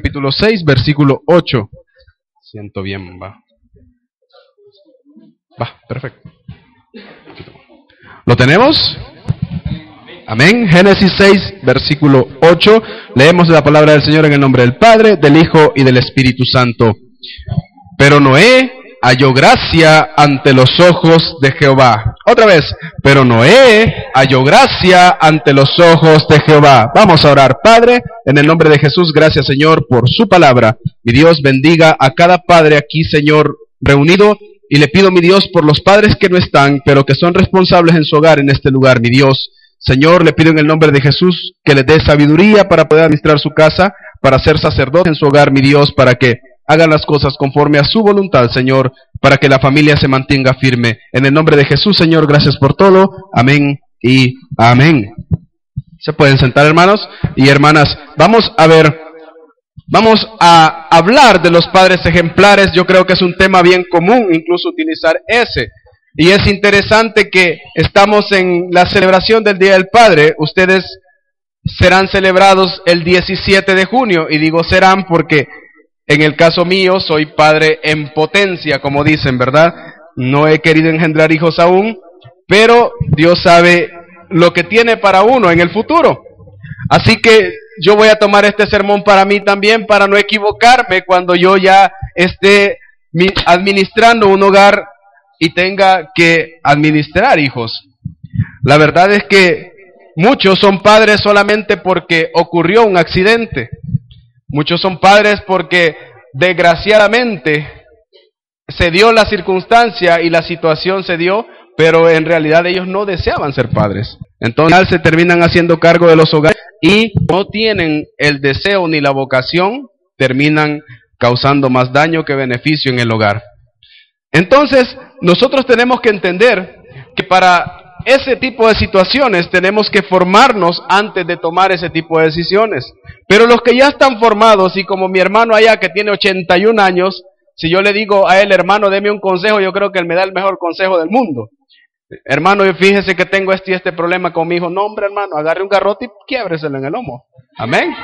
capítulo 6, versículo 8. Siento bien, va. Va, perfecto. ¿Lo tenemos? Amén. Génesis 6, versículo 8. Leemos la palabra del Señor en el nombre del Padre, del Hijo y del Espíritu Santo. Pero Noé halló gracia ante los ojos de Jehová. Otra vez, pero Noé halló gracia ante los ojos de Jehová. Vamos a orar, Padre, en el nombre de Jesús, gracias Señor por su palabra. Mi Dios bendiga a cada padre aquí, Señor, reunido. Y le pido, mi Dios, por los padres que no están, pero que son responsables en su hogar en este lugar, mi Dios. Señor, le pido en el nombre de Jesús que le dé sabiduría para poder administrar su casa, para ser sacerdote en su hogar, mi Dios, para que hagan las cosas conforme a su voluntad, Señor, para que la familia se mantenga firme. En el nombre de Jesús, Señor, gracias por todo. Amén y amén. Se pueden sentar, hermanos y hermanas. Vamos a ver, vamos a hablar de los padres ejemplares. Yo creo que es un tema bien común, incluso utilizar ese. Y es interesante que estamos en la celebración del Día del Padre. Ustedes serán celebrados el 17 de junio. Y digo serán porque en el caso mío, soy padre en potencia, como dicen, ¿verdad? No he querido engendrar hijos aún, pero Dios sabe lo que tiene para uno en el futuro. Así que yo voy a tomar este sermón para mí también, para no equivocarme cuando yo ya esté administrando un hogar y tenga que administrar hijos. La verdad es que muchos son padres solamente porque ocurrió un accidente. Muchos son padres porque desgraciadamente se dio la circunstancia y la situación se dio, pero en realidad ellos no deseaban ser padres. Entonces se terminan haciendo cargo de los hogares y no tienen el deseo ni la vocación, terminan causando más daño que beneficio en el hogar. Entonces, nosotros tenemos que entender que para ese tipo de situaciones tenemos que formarnos antes de tomar ese tipo de decisiones. Pero los que ya están formados y como mi hermano allá que tiene 81 años, si yo le digo a él, hermano, deme un consejo, yo creo que él me da el mejor consejo del mundo. Hermano, fíjese que tengo este este problema con mi hijo. No, hombre, hermano, agarre un garrote y quiébreselo en el lomo. Amén.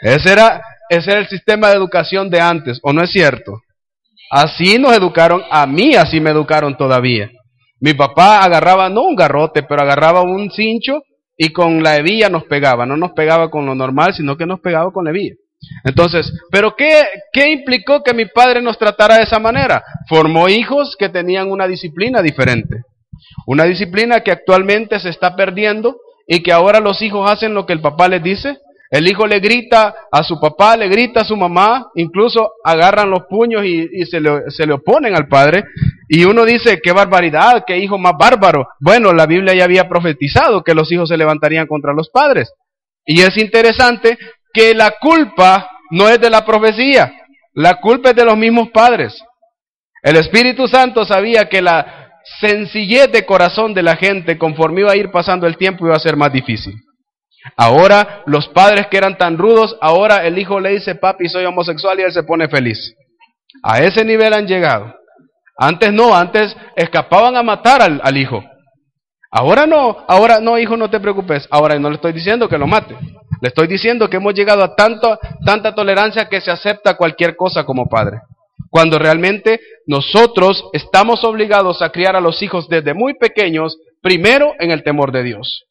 Ese era, ese era el sistema de educación de antes, ¿o no es cierto? Así nos educaron, a mí así me educaron todavía. Mi papá agarraba, no un garrote, pero agarraba un cincho y con la hebilla nos pegaba. No nos pegaba con lo normal, sino que nos pegaba con la hebilla. Entonces, ¿pero qué, qué implicó que mi padre nos tratara de esa manera? Formó hijos que tenían una disciplina diferente. Una disciplina que actualmente se está perdiendo y que ahora los hijos hacen lo que el papá les dice el hijo le grita a su papá, le grita a su mamá, incluso agarran los puños y, se, le, se, le, oponen al padre. Y uno dice, qué barbaridad, qué hijo más bárbaro. Bueno, la Biblia ya había profetizado que los hijos se levantarían contra los padres. Y es interesante que la culpa no es de la profecía, la culpa es de los mismos padres. El Espíritu Santo sabía que la sencillez de corazón de la gente, conforme iba a ir pasando el tiempo, iba a ser más difícil. Ahora los padres que eran tan rudos, ahora el hijo le dice, papi, soy homosexual y él se pone feliz. A ese nivel han llegado. Antes no, antes escapaban a matar al, hijo. Ahora no, ahora no, hijo, no te preocupes. Ahora no le estoy diciendo que lo mate. Le estoy diciendo que hemos llegado a tanto, tanta tolerancia que se acepta cualquier cosa como padre. Cuando realmente nosotros estamos obligados a criar a los hijos desde muy pequeños, primero en el temor de Dios.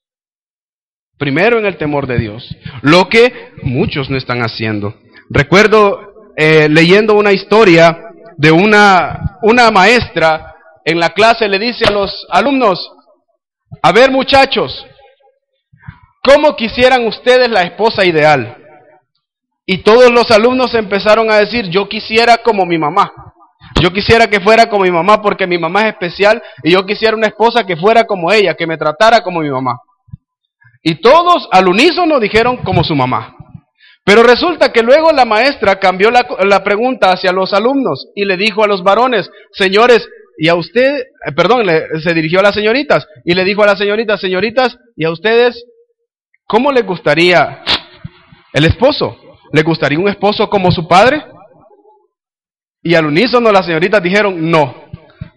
Primero en el temor de Dios, lo que muchos no están haciendo. Recuerdo eh, leyendo una historia de una, una maestra en la clase le dice a los alumnos, a ver muchachos, ¿cómo quisieran ustedes la esposa ideal? Y todos los alumnos empezaron a decir, yo quisiera como mi mamá. Yo quisiera que fuera como mi mamá porque mi mamá es especial y yo quisiera una esposa que fuera como ella, que me tratara como mi mamá. Y todos al unísono dijeron como su mamá. Pero resulta que luego la maestra cambió la, pregunta hacia los alumnos y le dijo a los varones, señores, y a usted, eh, perdón, se dirigió a las señoritas y le dijo a las señoritas, señoritas, ¿y a ustedes cómo les gustaría el esposo? ¿Le gustaría un esposo como su padre? Y al unísono las señoritas dijeron, no,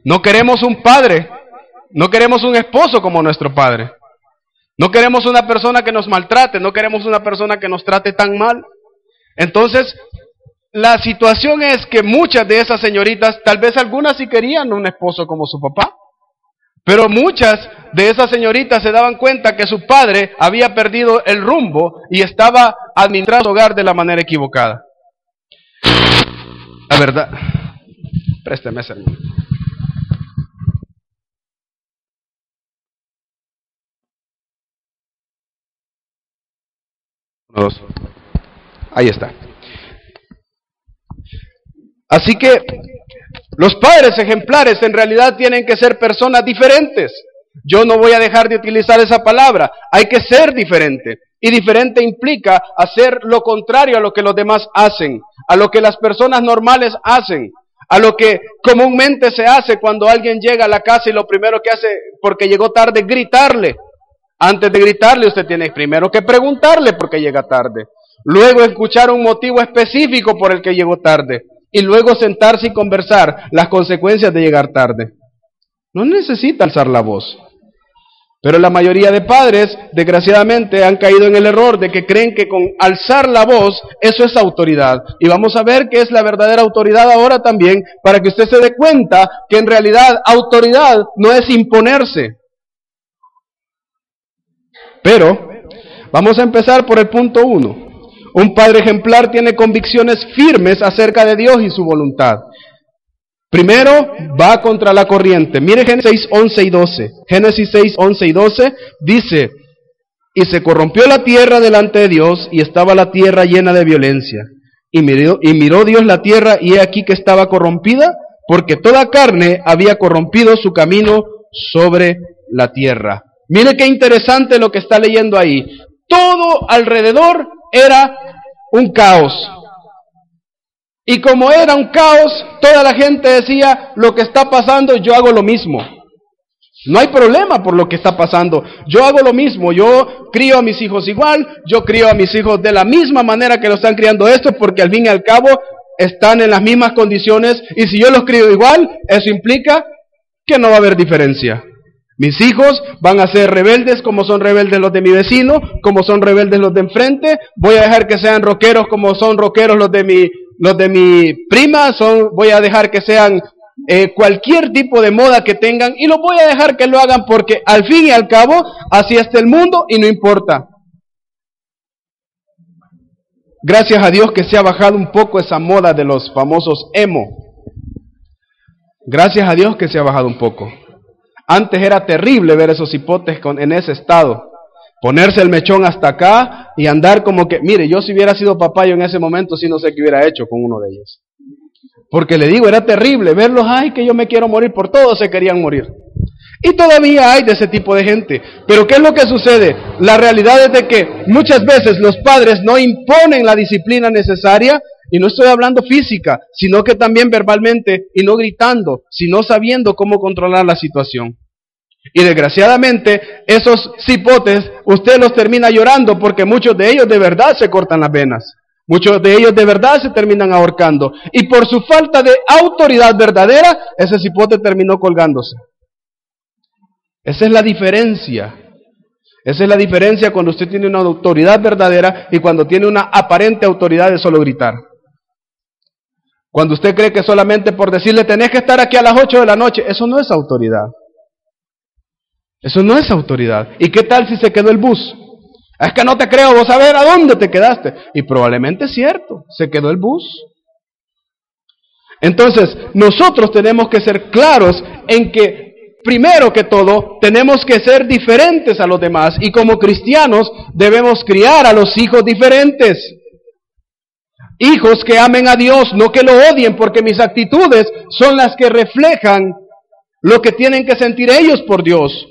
no queremos un padre, no queremos un esposo como nuestro padre. No queremos una persona que nos maltrate, no queremos una persona que nos trate tan mal. Entonces, la situación es que muchas de esas señoritas, tal vez algunas sí querían un esposo como su papá, pero muchas de esas señoritas se daban cuenta que su padre había perdido el rumbo y estaba administrando su hogar de la manera equivocada. La verdad, présteme ese hermano. Ahí está. Así que los padres ejemplares en realidad tienen que ser personas diferentes. Yo no voy a dejar de utilizar esa palabra. Hay que ser diferente. Y diferente implica hacer lo contrario a lo que los demás hacen, a lo que las personas normales hacen, a lo que comúnmente se hace cuando alguien llega a la casa y lo primero que hace porque llegó tarde gritarle. Antes de gritarle usted tiene primero que preguntarle por qué llega tarde. Luego escuchar un motivo específico por el que llegó tarde y luego sentarse y conversar las consecuencias de llegar tarde. No necesita alzar la voz. Pero la mayoría de padres, desgraciadamente, han caído en el error de que creen que con alzar la voz, eso es autoridad. Y vamos a ver qué es la verdadera autoridad ahora también, para que usted se dé cuenta que en realidad autoridad no es imponerse. Pero, vamos a empezar por el punto uno. Un padre ejemplar tiene convicciones firmes acerca de Dios y su voluntad. Primero, va contra la corriente. Mire Génesis 6, 11 y 12. Génesis 6, 11 y 12 dice, y se corrompió la tierra delante de Dios y estaba la tierra llena de violencia. Y miró, y miró Dios la tierra y he aquí que estaba corrompida porque toda carne había corrompido su camino sobre la tierra. Mire qué interesante lo que está leyendo ahí. Todo alrededor era un caos. Y como era un caos, toda la gente decía, lo que está pasando, yo hago lo mismo. No hay problema por lo que está pasando. Yo hago lo mismo. Yo crío a mis hijos igual. Yo crío a mis hijos de la misma manera que lo están criando estos, porque al fin y al cabo están en las mismas condiciones. Y si yo los crío igual, eso implica que no va a haber diferencia. Mis hijos van a ser rebeldes como son rebeldes los de mi vecino, como son rebeldes los de enfrente. Voy a dejar que sean rockeros como son rockeros los de mi, los de mi prima. Voy a dejar que sean eh, cualquier tipo de moda que tengan y los voy a dejar que lo hagan porque al fin y al cabo así está el mundo y no importa. Gracias a Dios que se ha bajado un poco esa moda de los famosos emo. Gracias a Dios que se ha bajado un poco. Antes era terrible ver esos hipotes en ese estado. Ponerse el mechón hasta acá y andar como que, mire, yo si hubiera sido papá yo en ese momento sí no sé qué hubiera hecho con uno de ellos. Porque le digo, era terrible verlos, ay, que yo me quiero morir, por todos se querían morir. Y todavía hay de ese tipo de gente. Pero ¿qué es lo que sucede? La realidad es de que muchas veces los padres no imponen la disciplina necesaria y no estoy hablando física, sino que también verbalmente y no gritando, sino sabiendo cómo controlar la situación. Y desgraciadamente esos cipotes usted los termina llorando porque muchos de ellos de verdad se cortan las venas. Muchos de ellos de verdad se terminan ahorcando. Y por su falta de autoridad verdadera, ese cipote terminó colgándose. Esa es la diferencia. Esa es la diferencia cuando usted tiene una autoridad verdadera y cuando tiene una aparente autoridad de solo gritar. Cuando usted cree que solamente por decirle tenés que estar aquí a las 8 de la noche, eso no es autoridad. Eso no es autoridad. ¿Y qué tal si se quedó el bus? Es que no te creo, vos ver a dónde te quedaste. Y probablemente es cierto, se quedó el bus. Entonces, nosotros tenemos que ser claros en que, primero que todo, tenemos que ser diferentes a los demás y como cristianos debemos criar a los hijos diferentes. Hijos que amen a Dios, no que lo odien, porque mis actitudes son las que reflejan lo que tienen que sentir ellos por Dios.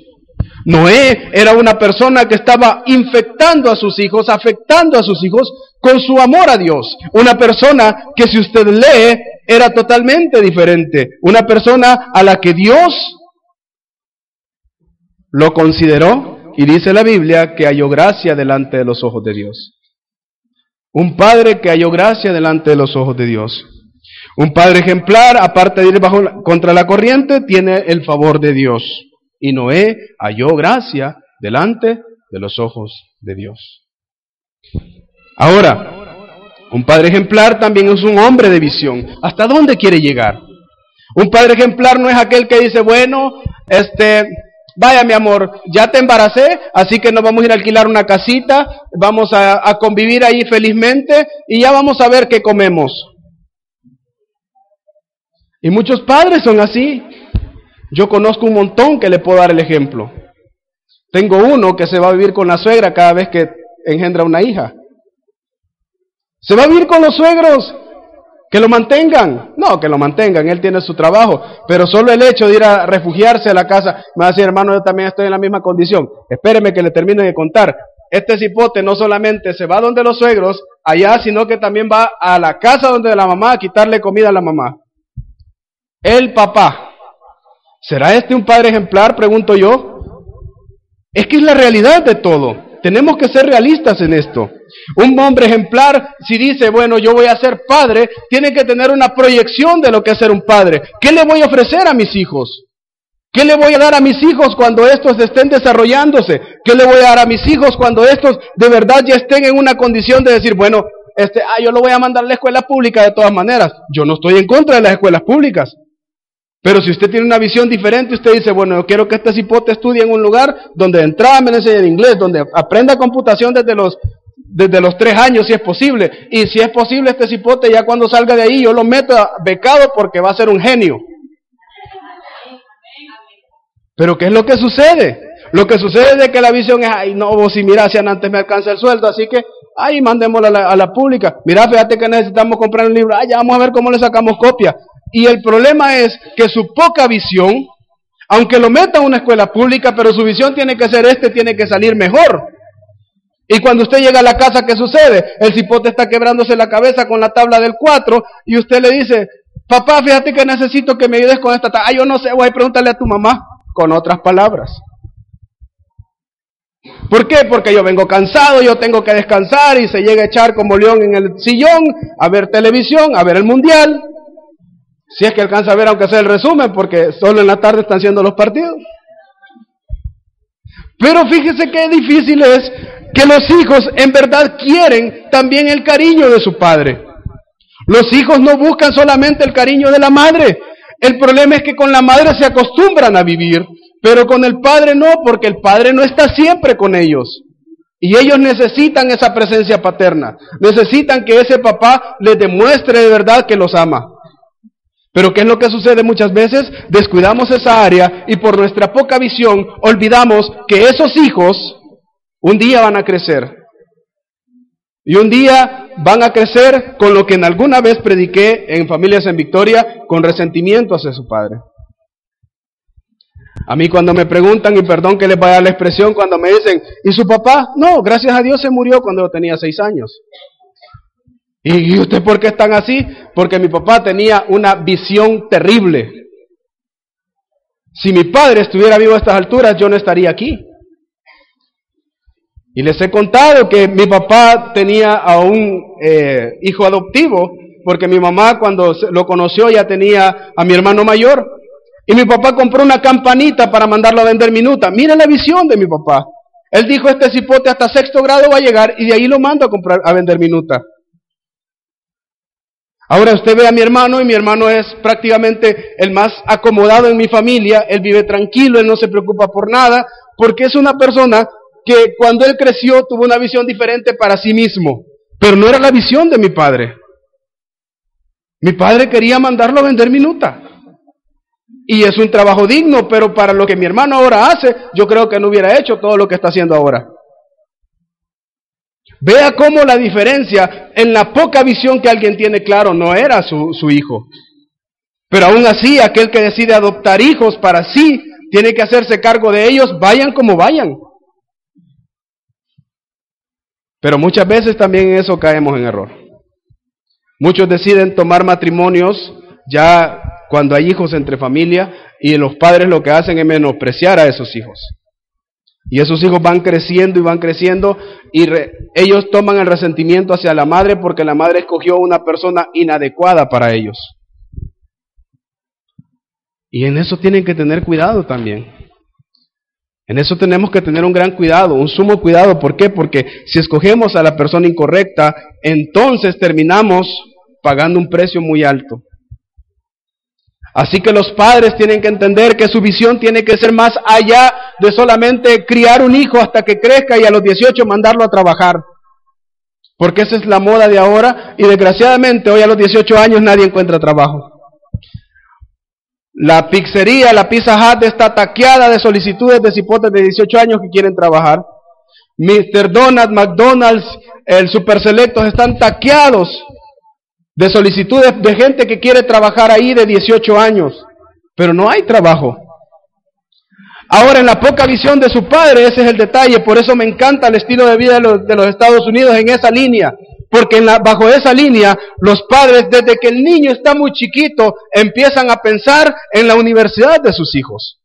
Noé era una persona que estaba infectando a sus hijos, afectando a sus hijos con su amor a Dios. Una persona que si usted lee era totalmente diferente. Una persona a la que Dios lo consideró y dice la Biblia que halló gracia delante de los ojos de Dios. Un padre que halló gracia delante de los ojos de Dios. Un padre ejemplar, aparte de ir bajo, contra la corriente, tiene el favor de Dios. Y Noé halló gracia delante de los ojos de Dios. Ahora, Un padre ejemplar también es un hombre de visión. ¿Hasta dónde quiere llegar? Un padre ejemplar no es aquel que dice, bueno, este, vaya mi amor, ya te embaracé, así que nos vamos a ir a alquilar una casita, vamos a, a convivir ahí felizmente y ya vamos a ver qué comemos. Y muchos padres son así. Yo conozco un montón que le puedo dar el ejemplo. Tengo uno que se va a vivir con la suegra cada vez que engendra una hija. Se va a vivir con los suegros. Que lo mantengan. No, que lo mantengan. Él tiene su trabajo. Pero solo el hecho de ir a refugiarse a la casa. Me va a decir, hermano, yo también estoy en la misma condición. Espéreme que le termine de contar. Este cipote no solamente se va donde los suegros, allá, sino que también va a la casa donde la mamá a quitarle comida a la mamá. El papá. ¿Será este un padre ejemplar? Pregunto yo. Es que es la realidad de todo. Tenemos que ser realistas en esto. Un hombre ejemplar, si dice, bueno, yo voy a ser padre, tiene que tener una proyección de lo que es ser un padre. ¿Qué le voy a ofrecer a mis hijos? ¿Qué le voy a dar a mis hijos cuando estos estén desarrollándose? ¿Qué le voy a dar a mis hijos cuando estos de verdad ya estén en una condición de decir, bueno, este, ah, yo lo voy a mandar a la escuela pública de todas maneras? Yo no estoy en contra de las escuelas públicas. Pero si usted tiene una visión diferente, usted dice, bueno, yo quiero que este cipote estudie en un lugar donde de entrada me enseñe inglés, donde aprenda computación desde los, desde los tres años, si es posible. Y si es posible, este cipote ya cuando salga de ahí, yo lo meto becado porque va a ser un genio. Pero ¿qué es lo que sucede? Lo que sucede es que la visión es, ay, no, si mira, si antes me alcanza el sueldo, así que, ay, mandémoslo a la, a la pública. Mira, fíjate que necesitamos comprar un libro, ay, ya vamos a ver cómo le sacamos copia. Y el problema es que su poca visión, aunque lo meta a una escuela pública, pero su visión tiene que ser este, tiene que salir mejor. Y cuando usted llega a la casa, ¿qué sucede? El cipote está quebrándose la cabeza con la tabla del 4 y usted le dice, papá, fíjate que necesito que me ayudes con esta tabla. Ah, yo no sé, voy a preguntarle a tu mamá con otras palabras. ¿Por qué? Porque yo vengo cansado, yo tengo que descansar y se llega a echar como león en el sillón a ver televisión, a ver el mundial. Si es que alcanza a ver, aunque sea el resumen, porque solo en la tarde están siendo los partidos. Pero fíjese qué difícil es que los hijos en verdad quieren también el cariño de su padre. Los hijos no buscan solamente el cariño de la madre. El problema es que con la madre se acostumbran a vivir, pero con el padre no, porque el padre no está siempre con ellos. Y ellos necesitan esa presencia paterna. Necesitan que ese papá les demuestre de verdad que los ama. Pero ¿qué es lo que sucede muchas veces? Descuidamos esa área y por nuestra poca visión olvidamos que esos hijos un día van a crecer. Y un día van a crecer con lo que en alguna vez prediqué en Familias en Victoria, con resentimiento hacia su padre. A mí cuando me preguntan, y perdón que les vaya la expresión, cuando me dicen, ¿y su papá? No, gracias a Dios se murió cuando yo tenía seis años. ¿Y usted por qué están así? Porque mi papá tenía una visión terrible. Si mi padre estuviera vivo a estas alturas, yo no estaría aquí. Y les he contado que mi papá tenía a un eh, hijo adoptivo, porque mi mamá cuando lo conoció ya tenía a mi hermano mayor. Y mi papá compró una campanita para mandarlo a vender minuta. Mira la visión de mi papá. Él dijo, este cipote hasta sexto grado va a llegar y de ahí lo mando a, comprar, a vender minuta. Ahora usted ve a mi hermano y mi hermano es prácticamente el más acomodado en mi familia, él vive tranquilo, él no se preocupa por nada, porque es una persona que cuando él creció tuvo una visión diferente para sí mismo, pero no era la visión de mi padre. Mi padre quería mandarlo a vender minuta. Y es un trabajo digno, pero para lo que mi hermano ahora hace, yo creo que no hubiera hecho todo lo que está haciendo ahora. Vea cómo la diferencia en la poca visión que alguien tiene claro no era su, hijo. Pero aún así, aquel que decide adoptar hijos para sí, tiene que hacerse cargo de ellos, vayan como vayan. Pero muchas veces también en eso caemos en error. Muchos deciden tomar matrimonios ya cuando hay hijos entre familia y los padres lo que hacen es menospreciar a esos hijos. Y esos hijos van creciendo y van creciendo y ellos toman el resentimiento hacia la madre porque la madre escogió una persona inadecuada para ellos. Y en eso tienen que tener cuidado también. En eso tenemos que tener un gran cuidado, un sumo cuidado. ¿Por qué? Porque si escogemos a la persona incorrecta, entonces terminamos pagando un precio muy alto. Así que los padres tienen que entender que su visión tiene que ser más allá de solamente criar un hijo hasta que crezca y a los 18 mandarlo a trabajar. Porque esa es la moda de ahora y desgraciadamente hoy a los 18 años nadie encuentra trabajo. La pizzería, la Pizza Hut está taqueada de solicitudes de cipotes de 18 años que quieren trabajar. Mr. Donald, McDonald's, el Super Selectos están taqueados de solicitudes de gente que quiere trabajar ahí de 18 años, pero no hay trabajo. Ahora, en la poca visión de su padre, ese es el detalle, por eso me encanta el estilo de vida de los, de los Estados Unidos en esa línea, porque en la, bajo esa línea los padres, desde que el niño está muy chiquito, empiezan a pensar en la universidad de sus hijos.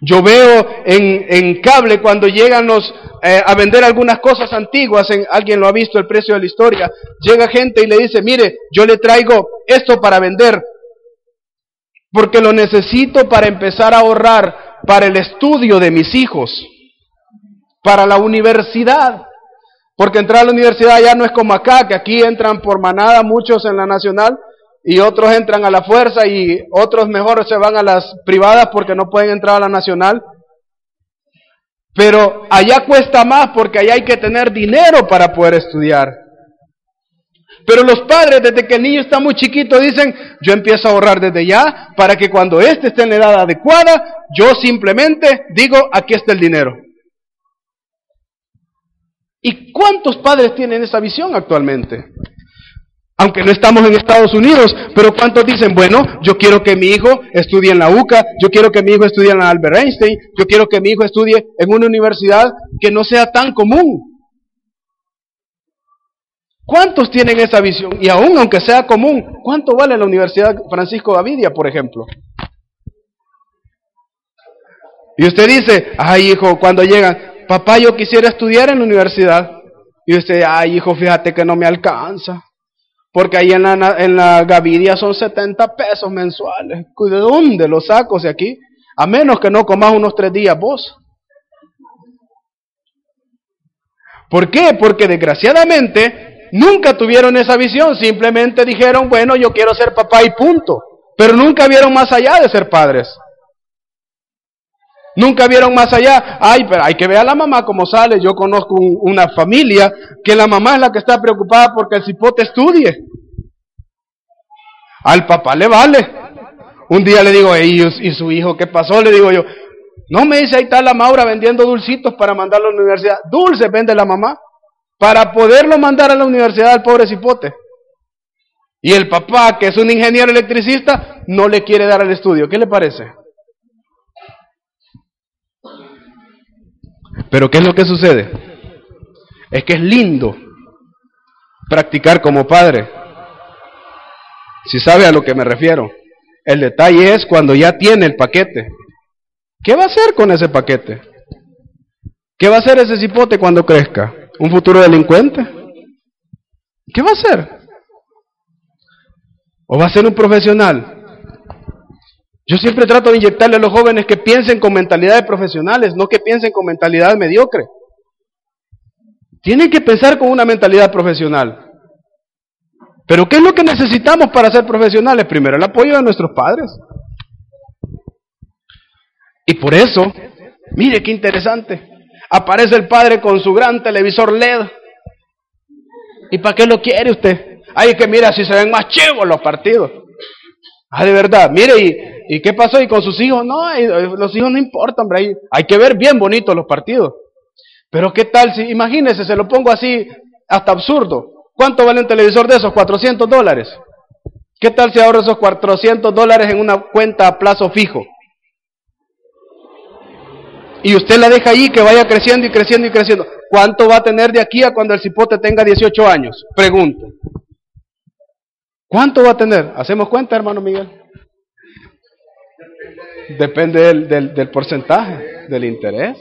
Yo veo en, cable cuando llegan los, eh, a vender algunas cosas antiguas, en, alguien lo ha visto, el precio de la historia, llega gente y le dice, mire, yo le traigo esto para vender, porque lo necesito para empezar a ahorrar para el estudio de mis hijos, para la universidad. Porque entrar a la universidad ya no es como acá, que aquí entran por manada muchos en la nacional y otros entran a la fuerza y otros mejor se van a las privadas porque no pueden entrar a la nacional. Pero allá cuesta más porque allá hay que tener dinero para poder estudiar. Pero los padres, desde que el niño está muy chiquito, dicen, yo empiezo a ahorrar desde ya para que cuando éste esté en la edad adecuada, yo simplemente digo, aquí está el dinero. ¿Y cuántos padres tienen esa visión actualmente? Aunque no estamos en Estados Unidos, pero ¿cuántos dicen, bueno, yo quiero que mi hijo estudie en la UCA, yo quiero que mi hijo estudie en la Albert Einstein, yo quiero que mi hijo estudie en una universidad que no sea tan común? ¿Cuántos tienen esa visión? Y aún aunque sea común, ¿cuánto vale la Universidad Francisco Gavidia, por ejemplo? Y usted dice, ay hijo, cuando llegan, papá, yo quisiera estudiar en la universidad. Y usted, ay hijo, fíjate que no me alcanza. Porque ahí en la, en la Gavidia son 70 pesos mensuales. ¿De dónde los saco de aquí? A menos que no comas unos tres días vos. ¿Por qué? Porque desgraciadamente nunca tuvieron esa visión. Simplemente dijeron, bueno, yo quiero ser papá y punto. Pero nunca vieron más allá de ser padres. Nunca vieron más allá. Ay, pero hay que ver a la mamá cómo sale. Yo conozco una familia que la mamá es la que está preocupada porque el cipote estudie. Al papá le vale. Un día le digo, ellos ¿y su hijo qué pasó? Le digo yo, no me dice, ahí está la Maura vendiendo dulcitos para mandarlo a la universidad. Dulce vende la mamá para poderlo mandar a la universidad al pobre cipote. Y el papá, que es un ingeniero electricista, no le quiere dar el estudio. ¿Qué le parece? Pero ¿qué es lo que sucede? Es que es lindo practicar como padre. Si sabe a lo que me refiero. El detalle es cuando ya tiene el paquete. ¿Qué va a hacer con ese paquete? ¿Qué va a hacer ese cipote cuando crezca? ¿Un futuro delincuente? ¿Qué va a hacer? ¿O va a ser un profesional? Yo siempre trato de inyectarle a los jóvenes que piensen con mentalidad profesionales, no que piensen con mentalidad mediocre. Tienen que pensar con una mentalidad profesional. Pero ¿qué es lo que necesitamos para ser profesionales? Primero el apoyo de nuestros padres. Y por eso, mire qué interesante, aparece el padre con su gran televisor LED. ¿Y para qué lo quiere usted? Ay, que mira si se ven más chivos los partidos. Ah, de verdad, mire, ¿y, ¿y qué pasó? ¿Y con sus hijos? No, los hijos no importan, hombre, hay, que ver bien bonitos los partidos. Pero ¿qué tal si, imagínese, se lo pongo así, hasta absurdo. ¿Cuánto vale un televisor de esos? 400 dólares. ¿Qué tal si ahorro esos 400 dólares en una cuenta a plazo fijo? Y usted la deja ahí que vaya creciendo y creciendo y creciendo. ¿Cuánto va a tener de aquí a cuando el cipote tenga 18 años? Pregunto. ¿Cuánto va a tener? ¿Hacemos cuenta, hermano Miguel? Depende del, del, porcentaje, del interés.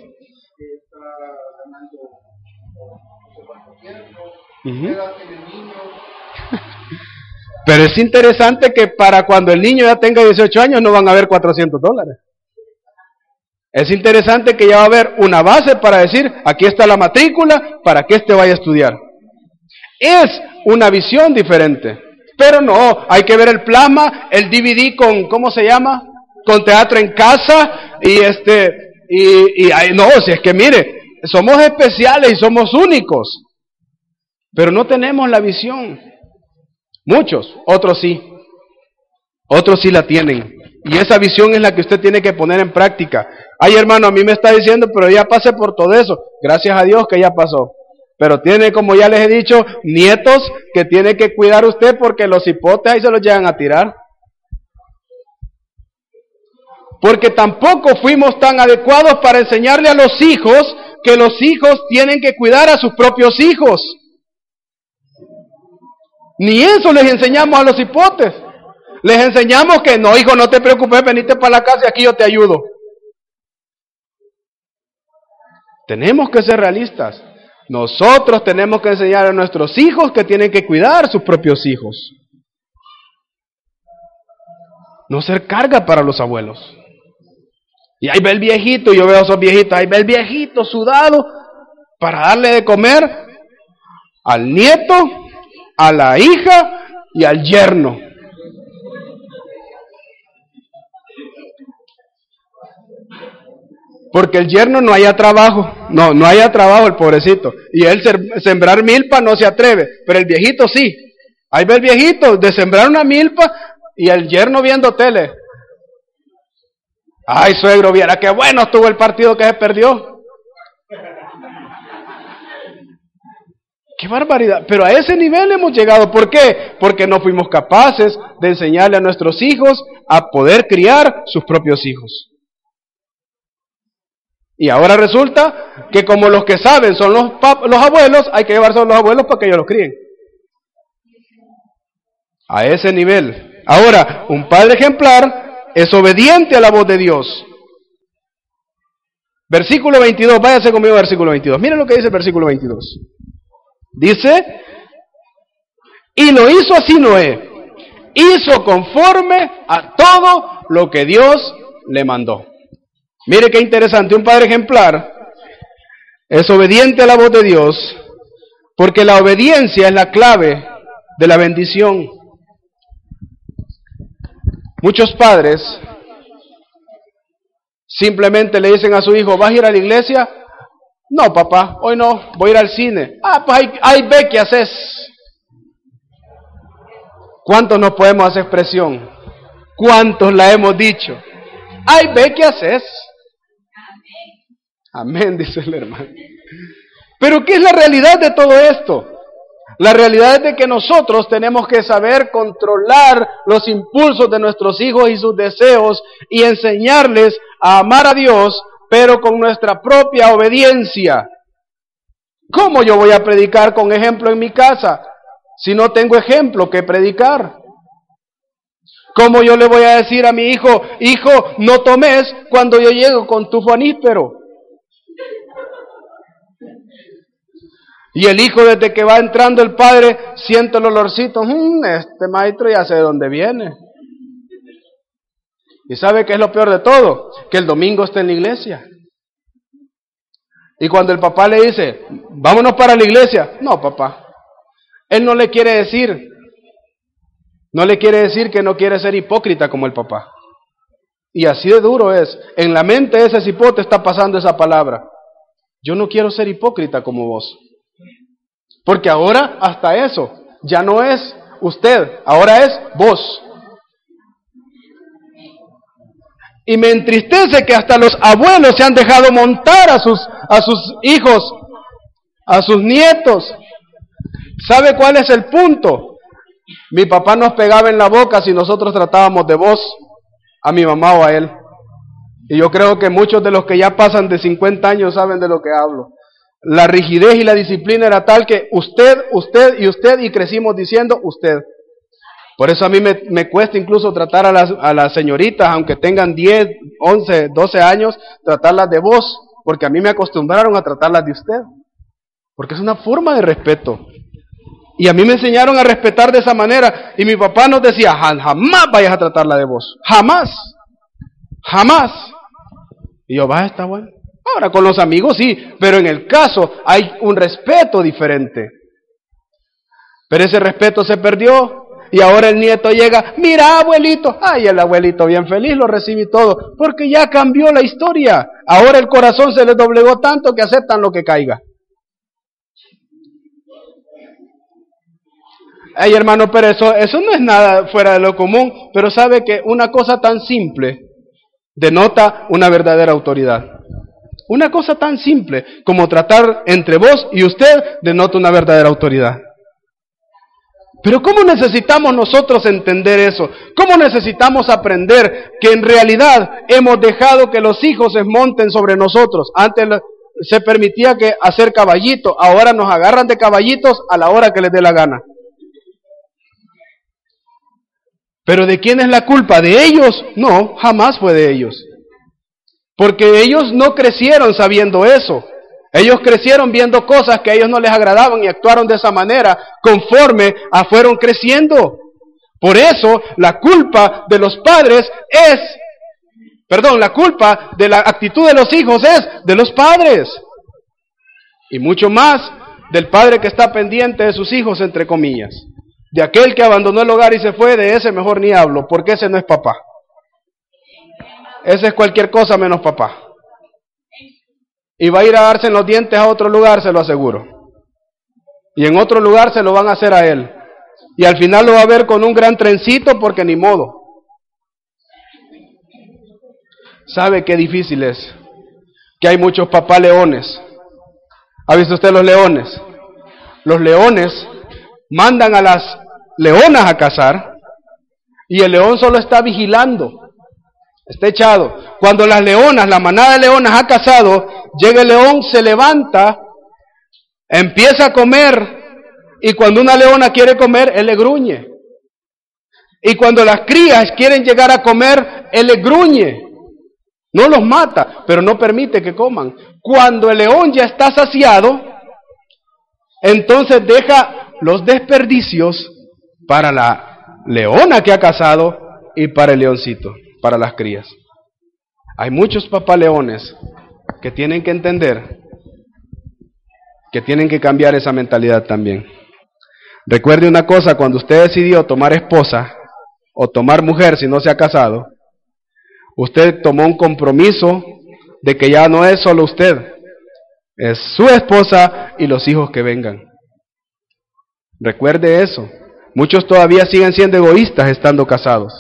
Pero es interesante que para cuando el niño ya tenga 18 años no van a haber 400 dólares. Es interesante que ya va a haber una base para decir, aquí está la matrícula para que éste vaya a estudiar. Es una visión diferente. Pero no, hay que ver el plasma, el DVD con, ¿cómo se llama? Con teatro en casa y este, y, y no, si es que mire, somos especiales y somos únicos. Pero no tenemos la visión. Muchos, otros sí. Otros sí la tienen. Y esa visión es la que usted tiene que poner en práctica. Ay, hermano, a mí me está diciendo, pero ya pasé por todo eso. Gracias a Dios que ya pasó. Pero tiene, como ya les he dicho, nietos que tiene que cuidar usted porque los hipotes ahí se los llegan a tirar. Porque tampoco fuimos tan adecuados para enseñarle a los hijos que los hijos tienen que cuidar a sus propios hijos. Ni eso les enseñamos a los hipotes. Les enseñamos que no, hijo, no te preocupes, venite para la casa y aquí yo te ayudo. Tenemos que ser realistas. Nosotros tenemos que enseñar a nuestros hijos que tienen que cuidar a sus propios hijos. No ser carga para los abuelos. Y ahí ve el viejito, yo veo a esos viejitos, ahí ve el viejito sudado para darle de comer al nieto, a la hija y al yerno. Porque el yerno no haya trabajo, no, no haya trabajo el pobrecito. Y él sembrar milpa no se atreve, pero el viejito sí. Ahí ve el viejito de sembrar una milpa y el yerno viendo tele. Ay, suegro, viera qué bueno estuvo el partido que se perdió. Qué barbaridad. Pero a ese nivel hemos llegado. ¿Por qué? Porque no fuimos capaces de enseñarle a nuestros hijos a poder criar sus propios hijos. Y ahora resulta que como los que saben son los, los abuelos, hay que llevarse a los abuelos para que ellos los críen. A ese nivel. Ahora, un padre ejemplar es obediente a la voz de Dios. Versículo 22, váyase conmigo versículo 22. Miren lo que dice el versículo 22. Dice, y lo hizo así Noé. Hizo conforme a todo lo que Dios le mandó. Mire qué interesante, un padre ejemplar es obediente a la voz de Dios porque la obediencia es la clave de la bendición. Muchos padres simplemente le dicen a su hijo, ¿vas a ir a la iglesia? No, papá, hoy no, voy a ir al cine. Ah, pues ahí, ve haces. ¿Cuántos nos podemos hacer expresión? ¿Cuántos la hemos dicho? Ay, ve qué haces. Amén, dice el hermano. Pero ¿qué es la realidad de todo esto? La realidad es de que nosotros tenemos que saber controlar los impulsos de nuestros hijos y sus deseos y enseñarles a amar a Dios, pero con nuestra propia obediencia. ¿Cómo yo voy a predicar con ejemplo en mi casa si no tengo ejemplo que predicar? ¿Cómo yo le voy a decir a mi hijo, hijo, no tomes cuando yo llego con tu foníspero? Y el hijo desde que va entrando el padre siente el olorcito, mm, este maestro ya sé de dónde viene. ¿Y sabe qué es lo peor de todo? Que el domingo está en la iglesia. Y cuando el papá le dice, vámonos para la iglesia, no papá, él no le quiere decir, no le quiere decir que no quiere ser hipócrita como el papá. Y así de duro es. En la mente de ese cipote está pasando esa palabra. Yo no quiero ser hipócrita como vos. Porque ahora hasta eso ya no es usted, ahora es vos. Y me entristece que hasta los abuelos se han dejado montar a sus, a sus hijos, a sus nietos. ¿Sabe cuál es el punto? Mi papá nos pegaba en la boca si nosotros tratábamos de vos a mi mamá o a él. Y yo creo que muchos de los que ya pasan de 50 años saben de lo que hablo. La rigidez y la disciplina era tal que usted, usted y usted, y crecimos diciendo usted. Por eso a mí me, cuesta incluso tratar a las, a las señoritas, aunque tengan 10, 11, 12 años, tratarlas de vos, porque a mí me acostumbraron a tratarlas de usted. Porque es una forma de respeto. Y a mí me enseñaron a respetar de esa manera. Y mi papá nos decía, jamás vayas a tratarla de vos. Jamás. Jamás. Y yo, va, está bueno. Ahora con los amigos sí, pero en el caso hay un respeto diferente. Pero ese respeto se perdió y ahora el nieto llega, mira abuelito, ay el abuelito bien feliz lo recibe todo, porque ya cambió la historia. Ahora el corazón se le doblegó tanto que aceptan lo que caiga. Ay hermano, pero eso, eso no es nada fuera de lo común, pero sabe que una cosa tan simple denota una verdadera autoridad. Una cosa tan simple como tratar entre vos y usted denota una verdadera autoridad. Pero ¿cómo necesitamos nosotros entender eso? ¿Cómo necesitamos aprender que en realidad hemos dejado que los hijos se monten sobre nosotros? Antes se permitía que hacer caballito, ahora nos agarran de caballitos a la hora que les dé la gana. Pero ¿de quién es la culpa? ¿De ellos? No, jamás fue de ellos. Porque ellos no crecieron sabiendo eso. Ellos crecieron viendo cosas que a ellos no les agradaban y actuaron de esa manera conforme a fueron creciendo. Por eso la culpa de los padres es, perdón, la culpa de la actitud de los hijos es de los padres. Y mucho más del padre que está pendiente de sus hijos, entre comillas. De aquel que abandonó el hogar y se fue, de ese mejor ni hablo, porque ese no es papá. Ese es cualquier cosa menos papá y va a ir a darse los dientes a otro lugar, se lo aseguro. Y en otro lugar se lo van a hacer a él. Y al final lo va a ver con un gran trencito porque ni modo. ¿Sabe qué difícil es? Que hay muchos papá leones. ¿Ha visto usted los leones? Los leones mandan a las leonas a cazar y el león solo está vigilando. Está echado. Cuando las leonas, la manada de leonas ha cazado, llega el león, se levanta, empieza a comer, y cuando una leona quiere comer, él le gruñe. Y cuando las crías quieren llegar a comer, él le gruñe. No los mata, pero no permite que coman. Cuando el león ya está saciado, entonces deja los desperdicios para la leona que ha cazado y para el leoncito para las crías. Hay muchos papaleones que tienen que entender que tienen que cambiar esa mentalidad también. Recuerde una cosa, cuando usted decidió tomar esposa o tomar mujer si no se ha casado, usted tomó un compromiso de que ya no es solo usted, es su esposa y los hijos que vengan. Recuerde eso. Muchos todavía siguen siendo egoístas estando casados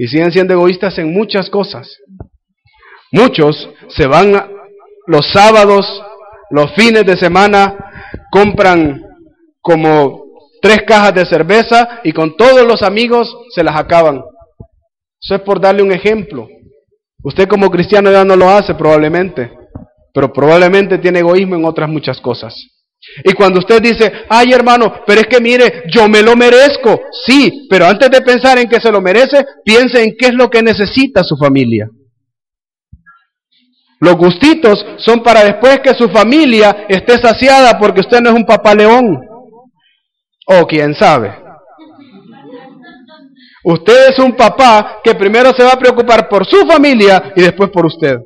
y siguen siendo egoístas en muchas cosas. Muchos se van los sábados, los fines de semana, compran como tres cajas de cerveza y con todos los amigos se las acaban. Eso es por darle un ejemplo. Usted como cristiano ya no lo hace probablemente, pero probablemente tiene egoísmo en otras muchas cosas. Y cuando usted dice, ay hermano, pero es que mire, yo me lo merezco, sí, pero antes de pensar en que se lo merece, piense en qué es lo que necesita su familia. Los gustitos son para después que su familia esté saciada porque usted no es un papá león. O quién sabe. Usted es un papá que primero se va a preocupar por su familia y después por usted.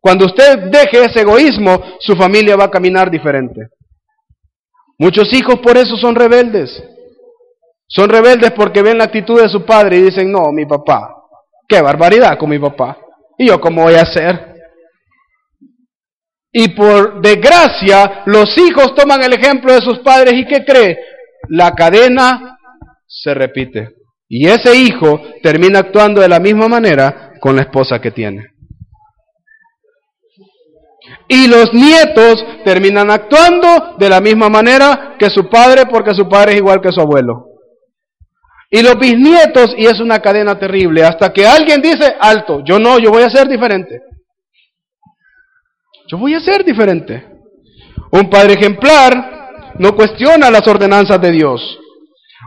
Cuando usted deje ese egoísmo, su familia va a caminar diferente. Muchos hijos por eso son rebeldes. Son rebeldes porque ven la actitud de su padre y dicen, no, mi papá, qué barbaridad con mi papá. ¿Y yo cómo voy a hacer? Y por desgracia, los hijos toman el ejemplo de sus padres y ¿qué cree? La cadena se repite. Y ese hijo termina actuando de la misma manera con la esposa que tiene. Y los nietos terminan actuando de la misma manera que su padre porque su padre es igual que su abuelo. Y los bisnietos, y es una cadena terrible, hasta que alguien dice, alto, yo no, yo voy a ser diferente. Yo voy a ser diferente. Un padre ejemplar no cuestiona las ordenanzas de Dios.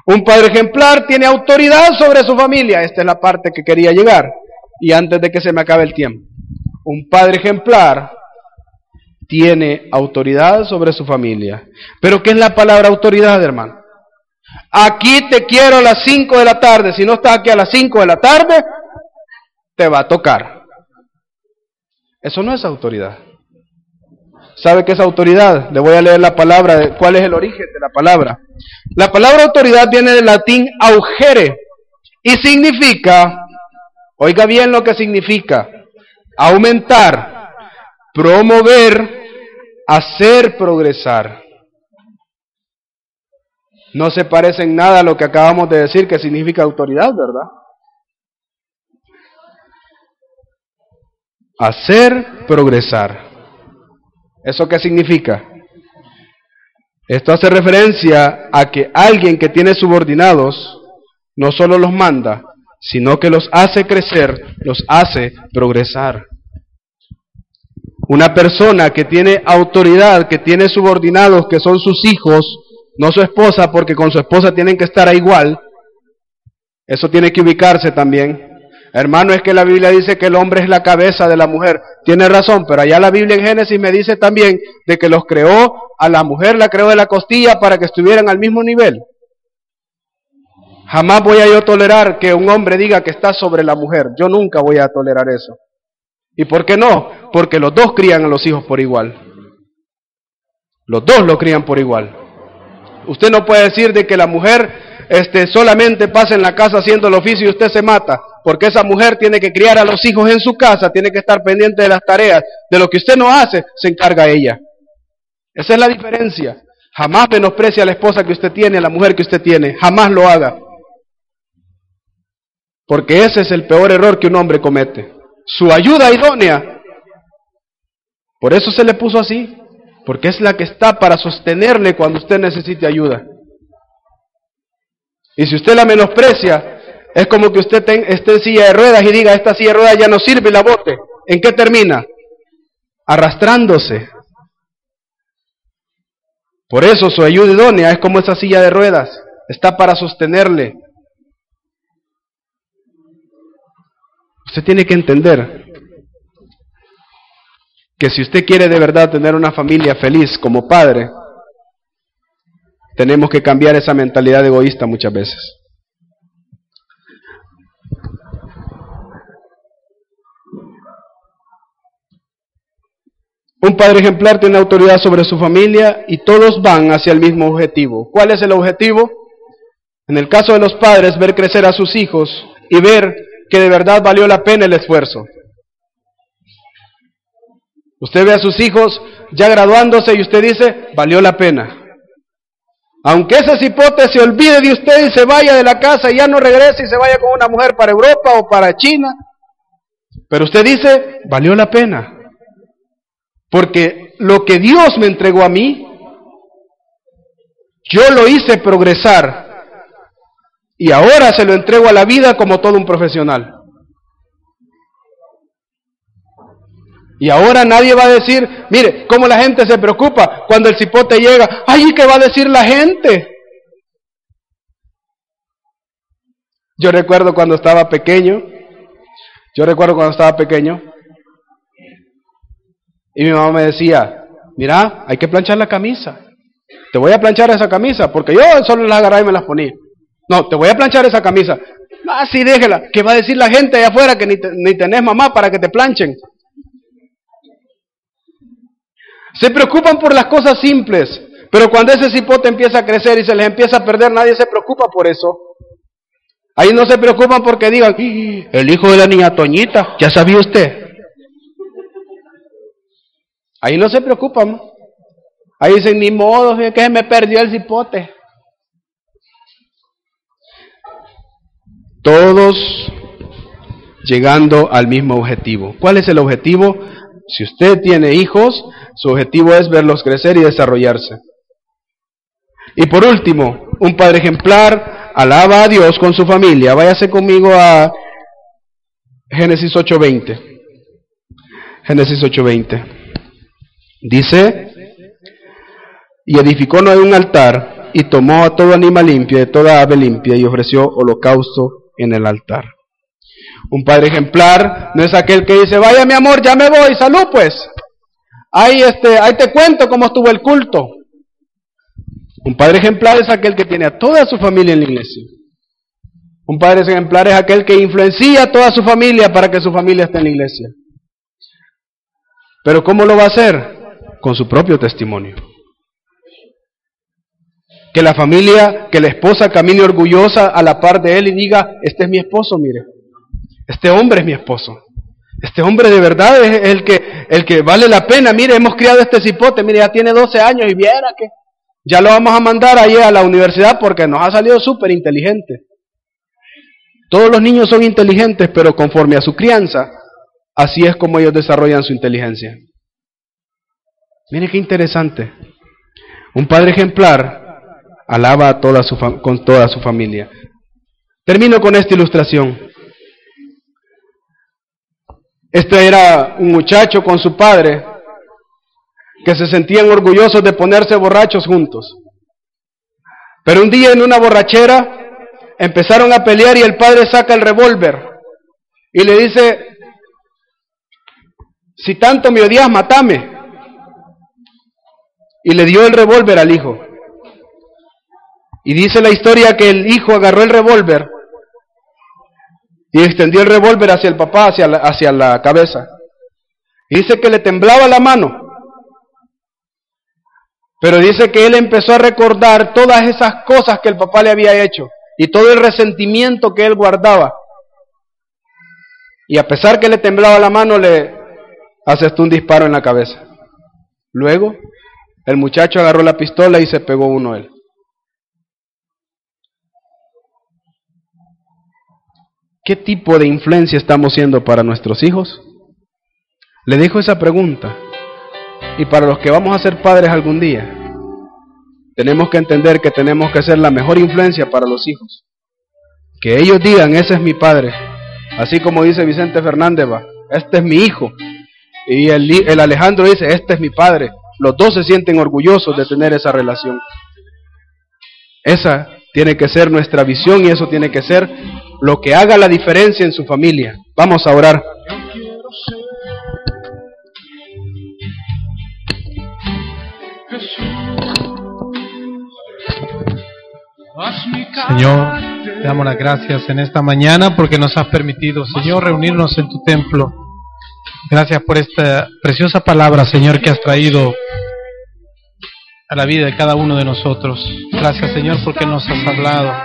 Un padre ejemplar tiene autoridad sobre su familia. Esta es la parte que quería llegar. Y antes de que se me acabe el tiempo. Un padre ejemplar tiene autoridad sobre su familia. Pero ¿qué es la palabra autoridad, hermano? Aquí te quiero a las 5 de la tarde. Si no estás aquí a las 5 de la tarde, te va a tocar. Eso no es autoridad. ¿Sabe qué es autoridad? Le voy a leer la palabra, cuál es el origen de la palabra. La palabra autoridad viene del latín augere y significa, oiga bien lo que significa, aumentar, promover, hacer progresar. No se parece en nada a lo que acabamos de decir que significa autoridad, ¿verdad? Hacer progresar. ¿Eso qué significa? Esto hace referencia a que alguien que tiene subordinados no solo los manda, sino que los hace crecer, los hace progresar. Una persona que tiene autoridad, que tiene subordinados, que son sus hijos, no su esposa, porque con su esposa tienen que estar a igual, eso tiene que ubicarse también. Hermano, es que la Biblia dice que el hombre es la cabeza de la mujer. Tiene razón, pero allá la Biblia en Génesis me dice también de que los creó, a la mujer la creó de la costilla para que estuvieran al mismo nivel. Jamás voy a yo tolerar que un hombre diga que está sobre la mujer. Yo nunca voy a tolerar eso. ¿Y por qué no? Porque los dos crían a los hijos por igual. Los dos lo crían por igual. Usted no puede decir de que la mujer este, solamente pasa en la casa haciendo el oficio y usted se mata, porque esa mujer tiene que criar a los hijos en su casa, tiene que estar pendiente de las tareas, de lo que usted no hace, se encarga ella. Esa es la diferencia. Jamás menosprecie a la esposa que usted tiene, a la mujer que usted tiene, jamás lo haga. Porque ese es el peor error que un hombre comete. Su ayuda idónea. Por eso se le puso así. Porque es la que está para sostenerle cuando usted necesite ayuda. Y si usted la menosprecia, es como que usted esté en silla de ruedas y diga, esta silla de ruedas ya no sirve la bote. ¿En qué termina? Arrastrándose. Por eso su ayuda idónea es como esa silla de ruedas. Está para sostenerle. Usted tiene que entender que si usted quiere de verdad tener una familia feliz como padre, tenemos que cambiar esa mentalidad egoísta muchas veces. Un padre ejemplar tiene autoridad sobre su familia y todos van hacia el mismo objetivo. ¿Cuál es el objetivo? En el caso de los padres, ver crecer a sus hijos y ver que de verdad valió la pena el esfuerzo. Usted ve a sus hijos ya graduándose y usted dice, valió la pena. Aunque ese cipote se olvide de usted y se vaya de la casa y ya no regrese y se vaya con una mujer para Europa o para China, pero usted dice, valió la pena. Porque lo que Dios me entregó a mí, yo lo hice progresar y ahora se lo entrego a la vida como todo un profesional. Y ahora nadie va a decir, mire, cómo la gente se preocupa cuando el cipote llega, ay, ¿qué va a decir la gente? Yo recuerdo cuando estaba pequeño, yo recuerdo cuando estaba pequeño, y mi mamá me decía, mira, hay que planchar la camisa. Te voy a planchar esa camisa, porque yo solo las agarraba y me las ponía. No, te voy a planchar esa camisa. Ah, sí, déjela. ¿Qué va a decir la gente allá afuera que ni, ni tenés mamá para que te planchen? Se preocupan por las cosas simples, pero cuando ese cipote empieza a crecer y se les empieza a perder, nadie se preocupa por eso. Ahí no se preocupan porque digan, el hijo de la niña Toñita, ya sabía usted. Ahí no se preocupan. Ahí dicen, ni modo, que se me perdió el cipote. Todos llegando al mismo objetivo. ¿Cuál es el objetivo? Si usted tiene hijos, su objetivo es verlos crecer y desarrollarse. Y por último, un padre ejemplar alaba a Dios con su familia. Váyase conmigo a Génesis 8:20. Génesis 8:20. Dice, y edificó Noé un altar y tomó a todo animal limpio, de toda ave limpia, y ofreció holocausto en el altar. Un padre ejemplar no es aquel que dice, vaya mi amor, ya me voy, salud pues. Ahí, este, ahí te cuento cómo estuvo el culto. Un padre ejemplar es aquel que tiene a toda su familia en la iglesia. Un padre ejemplar es aquel que influencia a toda su familia para que su familia esté en la iglesia. Pero ¿cómo lo va a hacer? Con su propio testimonio. Que la familia, que la esposa camine orgullosa a la par de él y diga, este es mi esposo, mire. Este hombre es mi esposo. Este hombre de verdad es el que, el que vale la pena. Mire, hemos criado este cipote, mire, ya tiene 12 años y viera que ya lo vamos a mandar ahí a la universidad porque nos ha salido súper inteligente. Todos los niños son inteligentes, pero conforme a su crianza, así es como ellos desarrollan su inteligencia. Mire qué interesante. Un padre ejemplar alaba a toda su con toda su familia. Termino con esta ilustración. Este era un muchacho con su padre que se sentían orgullosos de ponerse borrachos juntos. Pero un día en una borrachera empezaron a pelear y el padre saca el revólver y le dice, si tanto me odias, matame. Y le dio el revólver al hijo. Y dice la historia que el hijo agarró el revólver y extendió el revólver hacia el papá, hacia la, hacia la cabeza. Y dice que le temblaba la mano. Pero dice que él empezó a recordar todas esas cosas que el papá le había hecho y todo el resentimiento que él guardaba. Y a pesar que le temblaba la mano, le asestó un disparo en la cabeza. Luego, el muchacho agarró la pistola y se pegó uno él. ¿Qué tipo de influencia estamos siendo para nuestros hijos? Le dijo esa pregunta. Y para los que vamos a ser padres algún día, tenemos que entender que tenemos que ser la mejor influencia para los hijos. Que ellos digan, ese es mi padre. Así como dice Vicente Fernández, va, este es mi hijo. Y el, el Alejandro dice, este es mi padre. Los dos se sienten orgullosos de tener esa relación. Esa tiene que ser nuestra visión y eso tiene que ser lo que haga la diferencia en su familia. Vamos a orar. Señor, te damos las gracias en esta mañana porque nos has permitido, Señor, reunirnos en tu templo. Gracias por esta preciosa palabra, Señor, que has traído a la vida de cada uno de nosotros. Gracias, Señor, porque nos has hablado.